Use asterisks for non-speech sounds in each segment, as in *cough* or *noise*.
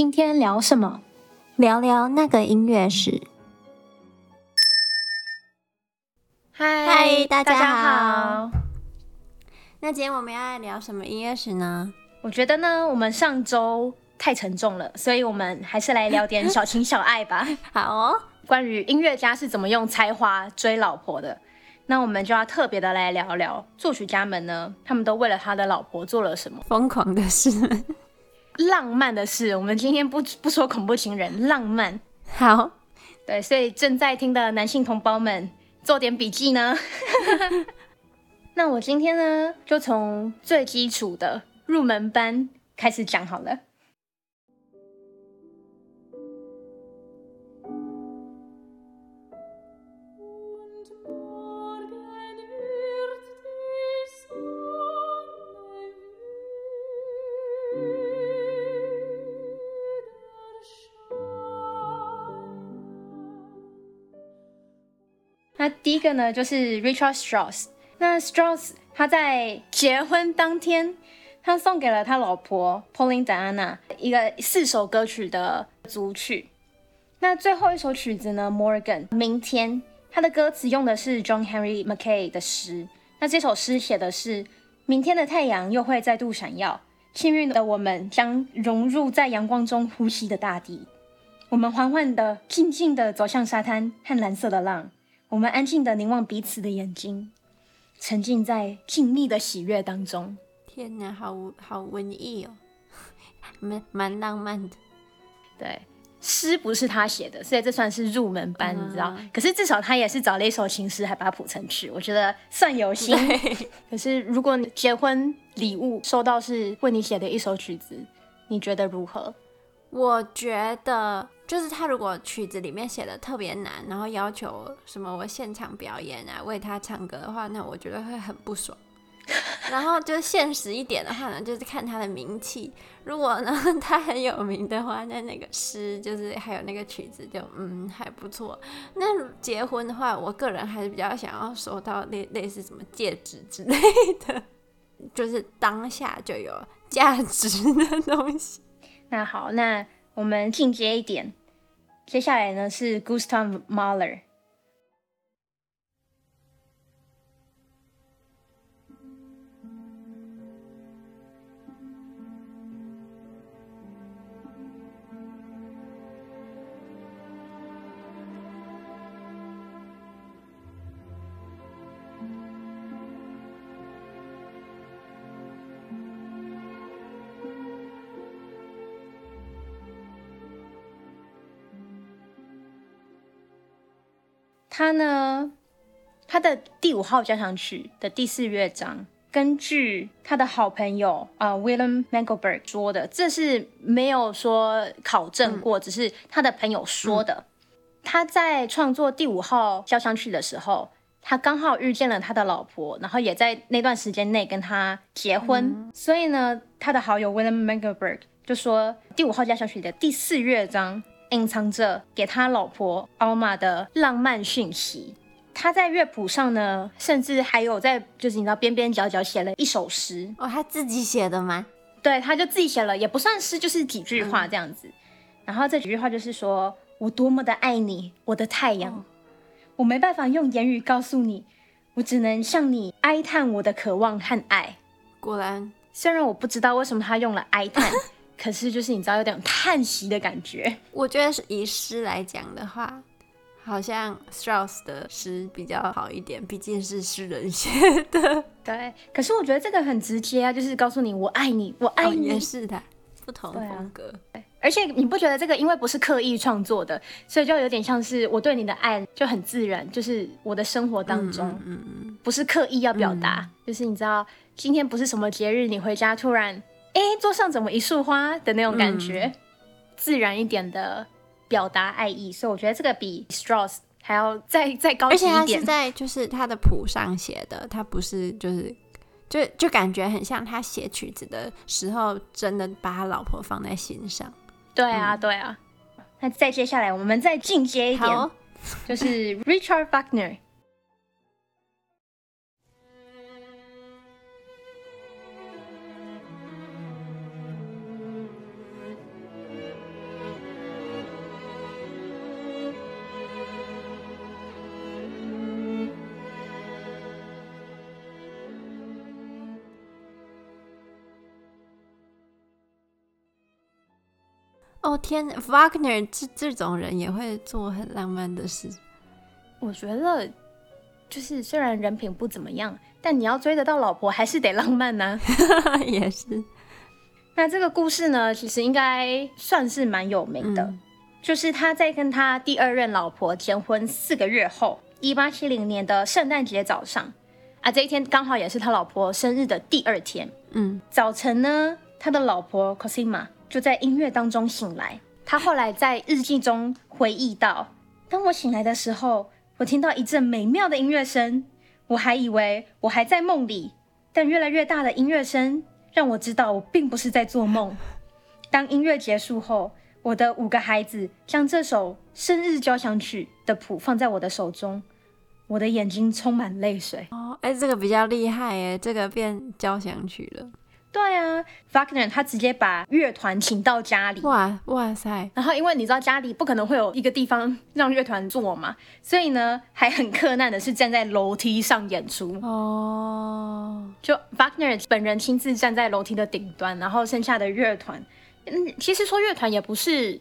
今天聊什么？聊聊那个音乐史。嗨大家好。那今天我们要来聊什么音乐史呢？我觉得呢，我们上周太沉重了，所以我们还是来聊点小情小爱吧。*laughs* 好哦，关于音乐家是怎么用才华追老婆的，那我们就要特别的来聊聊作曲家们呢，他们都为了他的老婆做了什么疯狂的事。浪漫的事，我们今天不不说恐怖情人，浪漫。好，对，所以正在听的男性同胞们，做点笔记呢。*laughs* 那我今天呢，就从最基础的入门班开始讲好了。那第一个呢，就是 Richard Strauss。那 Strauss 他在结婚当天，他送给了他老婆 Pauline Diana 一个四首歌曲的组曲。那最后一首曲子呢，Morgan 明天，他的歌词用的是 John Henry Mackay 的诗。那这首诗写的是：明天的太阳又会再度闪耀，幸运的我们将融入在阳光中呼吸的大地。我们缓缓的、静静的走向沙滩和蓝色的浪。我们安静的凝望彼此的眼睛，沉浸在静谧的喜悦当中。天哪，好好文艺哦，*laughs* 蛮蛮浪漫的。对，诗不是他写的，所以这算是入门班，嗯、你知道？可是至少他也是找了一首情诗，还把它谱成曲，我觉得算有心。*laughs* 可是如果你结婚礼物收到是为你写的一首曲子，你觉得如何？我觉得。就是他如果曲子里面写的特别难，然后要求什么我现场表演啊，为他唱歌的话，那我觉得会很不爽。*laughs* 然后就现实一点的话呢，就是看他的名气。如果呢 *laughs* 他很有名的话，那那个诗就是还有那个曲子就嗯还不错。那结婚的话，我个人还是比较想要收到类类似什么戒指之类的，*laughs* 就是当下就有价值的东西。那好，那我们进阶一点。接下来呢是 Gustav Mahler。他呢，他的第五号交响曲的第四乐章，根据他的好朋友啊、呃、，William Mengelberg 说的，这是没有说考证过，嗯、只是他的朋友说的。嗯、他在创作第五号交响曲的时候，他刚好遇见了他的老婆，然后也在那段时间内跟他结婚。嗯、所以呢，他的好友 William Mengelberg 就说，第五号交响曲的第四乐章。隐藏着给他老婆奥玛的浪漫讯息。他在乐谱上呢，甚至还有在就是你知道边边角角写了一首诗哦，他自己写的吗？对，他就自己写了，也不算诗，就是几句话这样子。嗯、然后这几句话就是说：“我多么的爱你，我的太阳，哦、我没办法用言语告诉你，我只能向你哀叹我的渴望和爱。”果然，虽然我不知道为什么他用了哀叹。*laughs* 可是，就是你知道，有点叹息的感觉。我觉得是以诗来讲的话，好像 Strauss 的诗比较好一点，毕竟是诗人写的。对，可是我觉得这个很直接啊，就是告诉你我爱你，我爱你。哦、也是的，不同风格。对，而且你不觉得这个因为不是刻意创作的，所以就有点像是我对你的爱就很自然，就是我的生活当中，嗯嗯，嗯不是刻意要表达，嗯、就是你知道今天不是什么节日，你回家突然。哎，桌上怎么一束花的那种感觉，嗯、自然一点的表达爱意，所以我觉得这个比 Strauss 还要再再高级一点。而且他是在就是他的谱上写的，他不是就是就就感觉很像他写曲子的时候，真的把他老婆放在心上。对啊，对啊。那再接下来，我们再进阶一点，哦、就是 Richard Wagner。哦天，Wagner 这这种人也会做很浪漫的事。我觉得就是虽然人品不怎么样，但你要追得到老婆还是得浪漫呢、啊。*laughs* 也是。那这个故事呢，其实应该算是蛮有名的。嗯、就是他在跟他第二任老婆结婚四个月后，一八七零年的圣诞节早上啊，这一天刚好也是他老婆生日的第二天。嗯，早晨呢，他的老婆 Cosima 就在音乐当中醒来。他后来在日记中回忆到：当我醒来的时候，我听到一阵美妙的音乐声，我还以为我还在梦里，但越来越大的音乐声。让我知道我并不是在做梦。*laughs* 当音乐结束后，我的五个孩子将这首生日交响曲的谱放在我的手中，我的眼睛充满泪水。哦，哎，这个比较厉害哎，这个变交响曲了。对啊，Wagner 他直接把乐团请到家里，哇哇塞！然后因为你知道家里不可能会有一个地方让乐团坐嘛，所以呢还很困难的是站在楼梯上演出。哦。就 Wagner 本人亲自站在楼梯的顶端，然后剩下的乐团，嗯，其实说乐团也不是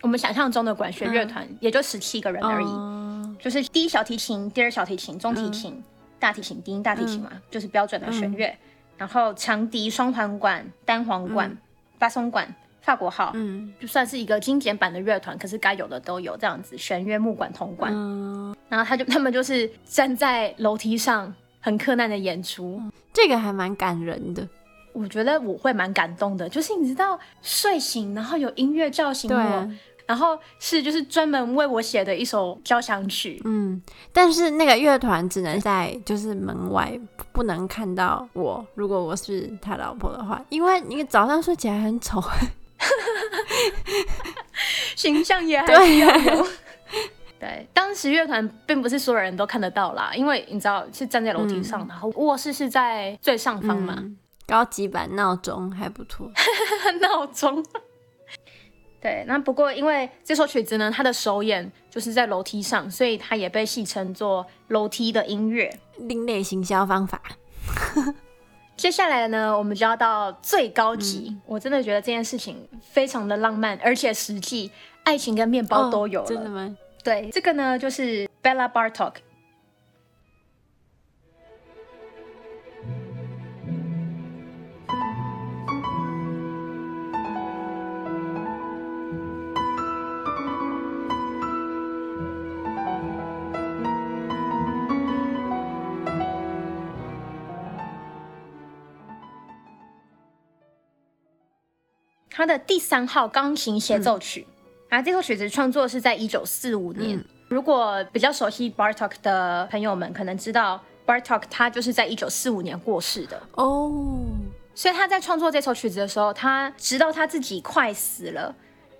我们想象中的管弦乐团，嗯、也就十七个人而已，嗯、就是第一小提琴、第二小提琴、中提琴、嗯、大提琴、低音大提琴嘛，嗯、就是标准的弦乐。嗯然后长笛、双簧管、单簧管、嗯、巴松管、法国号，嗯，就算是一个精简版的乐团，可是该有的都有，这样子弦乐、木管、铜管。嗯，然后他就 *laughs* 他们就是站在楼梯上，很克难的演出，这个还蛮感人的。我觉得我会蛮感动的，就是你知道睡醒，然后有音乐叫醒我。然后是就是专门为我写的一首交响曲，嗯，但是那个乐团只能在就是门外，不能看到我。如果我是他老婆的话，因为你早上睡起来很丑，形象也还 *laughs* 要有。对，对，当时乐团并不是所有人都看得到啦，因为你知道是站在楼梯上，嗯、然后卧室是在最上方嘛，嗯、高级版闹钟还不错，*laughs* 闹钟。对，那不过因为这首曲子呢，它的首演就是在楼梯上，所以它也被戏称作楼梯的音乐，另类行销方法。*laughs* 接下来呢，我们就要到最高级，嗯、我真的觉得这件事情非常的浪漫，而且实际，爱情跟面包都有了。哦、真的吗？对，这个呢就是 Bela Bartok。他的第三号钢琴协奏曲，啊，这首曲子创作是在一九四五年。嗯、如果比较熟悉 Bartok 的朋友们，可能知道 Bartok 他就是在一九四五年过世的哦。所以他在创作这首曲子的时候，他直到他自己快死了，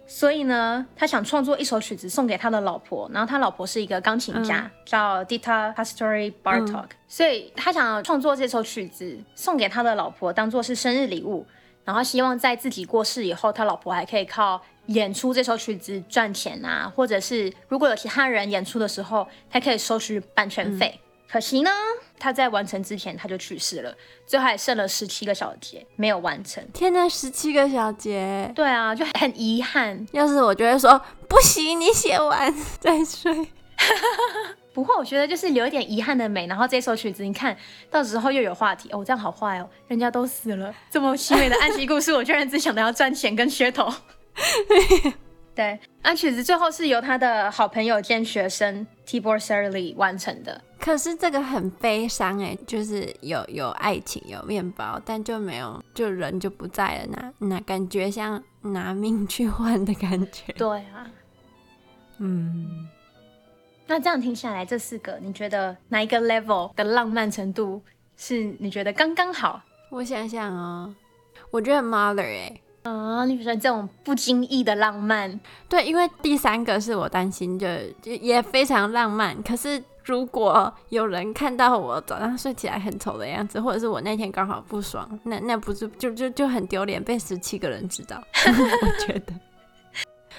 所以呢，他想创作一首曲子送给他的老婆。然后他老婆是一个钢琴家，嗯、叫 Dita Pastori Bartok，、嗯、所以他想要创作这首曲子送给他的老婆，当做是生日礼物。然后希望在自己过世以后，他老婆还可以靠演出这首曲子赚钱啊，或者是如果有其他人演出的时候，他可以收取版权费。嗯、可惜呢，他在完成之前他就去世了，最后还剩了十七个小节没有完成。天哪，十七个小节！对啊，就很遗憾。要是我觉得说不行，你写完再睡。*laughs* 不过我觉得就是留一点遗憾的美，然后这首曲子你看到时候又有话题哦，这样好坏哦，人家都死了，这么凄美的爱情故事，我居然只想到要赚钱跟噱头。对，那曲子最后是由他的好朋友兼学生 Tibor Serly 完成的。可是这个很悲伤哎，就是有有爱情有面包，但就没有就人就不在了，那那感觉像拿命去换的感觉。对啊，嗯。那这样听下来，这四个你觉得哪一个 level 的浪漫程度是你觉得刚刚好？我想想哦，我觉得 Mahler 哎，啊，你比如说这种不经意的浪漫，对，因为第三个是我担心的，就也非常浪漫。可是如果有人看到我早上睡起来很丑的样子，或者是我那天刚好不爽，那那不是就就就很丢脸，被十七个人知道，*laughs* 我觉得。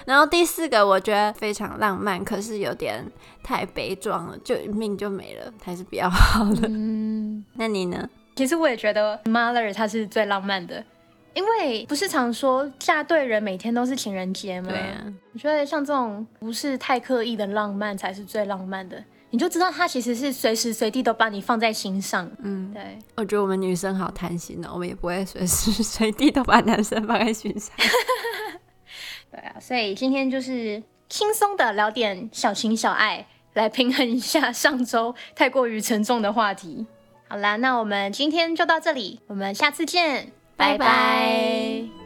然后第四个我觉得非常浪漫，可是有点太悲壮了，就命就没了，还是比较好的。嗯，*laughs* 那你呢？其实我也觉得 mother 他是最浪漫的，因因为不是常说嫁对人每天都是情人节吗？对啊，我觉得像这种不是太刻意的浪漫才是最浪漫的，你就知道他其实是随时随地都把你放在心上。嗯，对，我觉得我们女生好贪心哦，我们也不会随时 *laughs* 随地都把男生放在心上。对啊，所以今天就是轻松的聊点小情小爱，来平衡一下上周太过于沉重的话题。好啦，那我们今天就到这里，我们下次见，拜拜。拜拜。